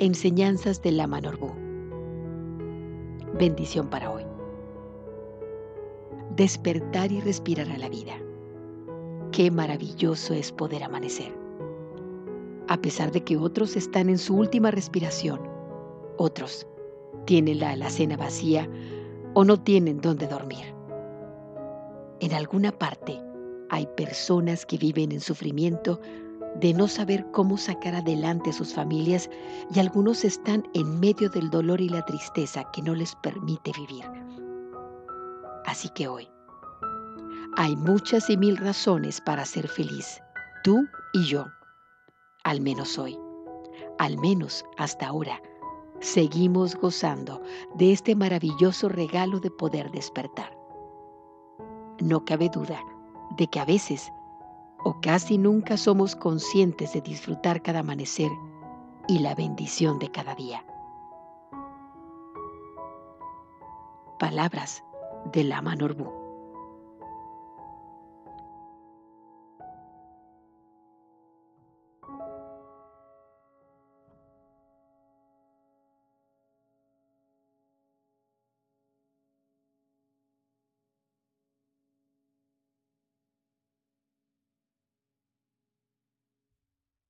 Enseñanzas de Lama Norbu. Bendición para hoy. Despertar y respirar a la vida. Qué maravilloso es poder amanecer. A pesar de que otros están en su última respiración, otros tienen la alacena vacía o no tienen dónde dormir. En alguna parte hay personas que viven en sufrimiento de no saber cómo sacar adelante sus familias y algunos están en medio del dolor y la tristeza que no les permite vivir. Así que hoy hay muchas y mil razones para ser feliz, tú y yo, al menos hoy, al menos hasta ahora, seguimos gozando de este maravilloso regalo de poder despertar. No cabe duda de que a veces o casi nunca somos conscientes de disfrutar cada amanecer y la bendición de cada día. Palabras de Lama Norbu.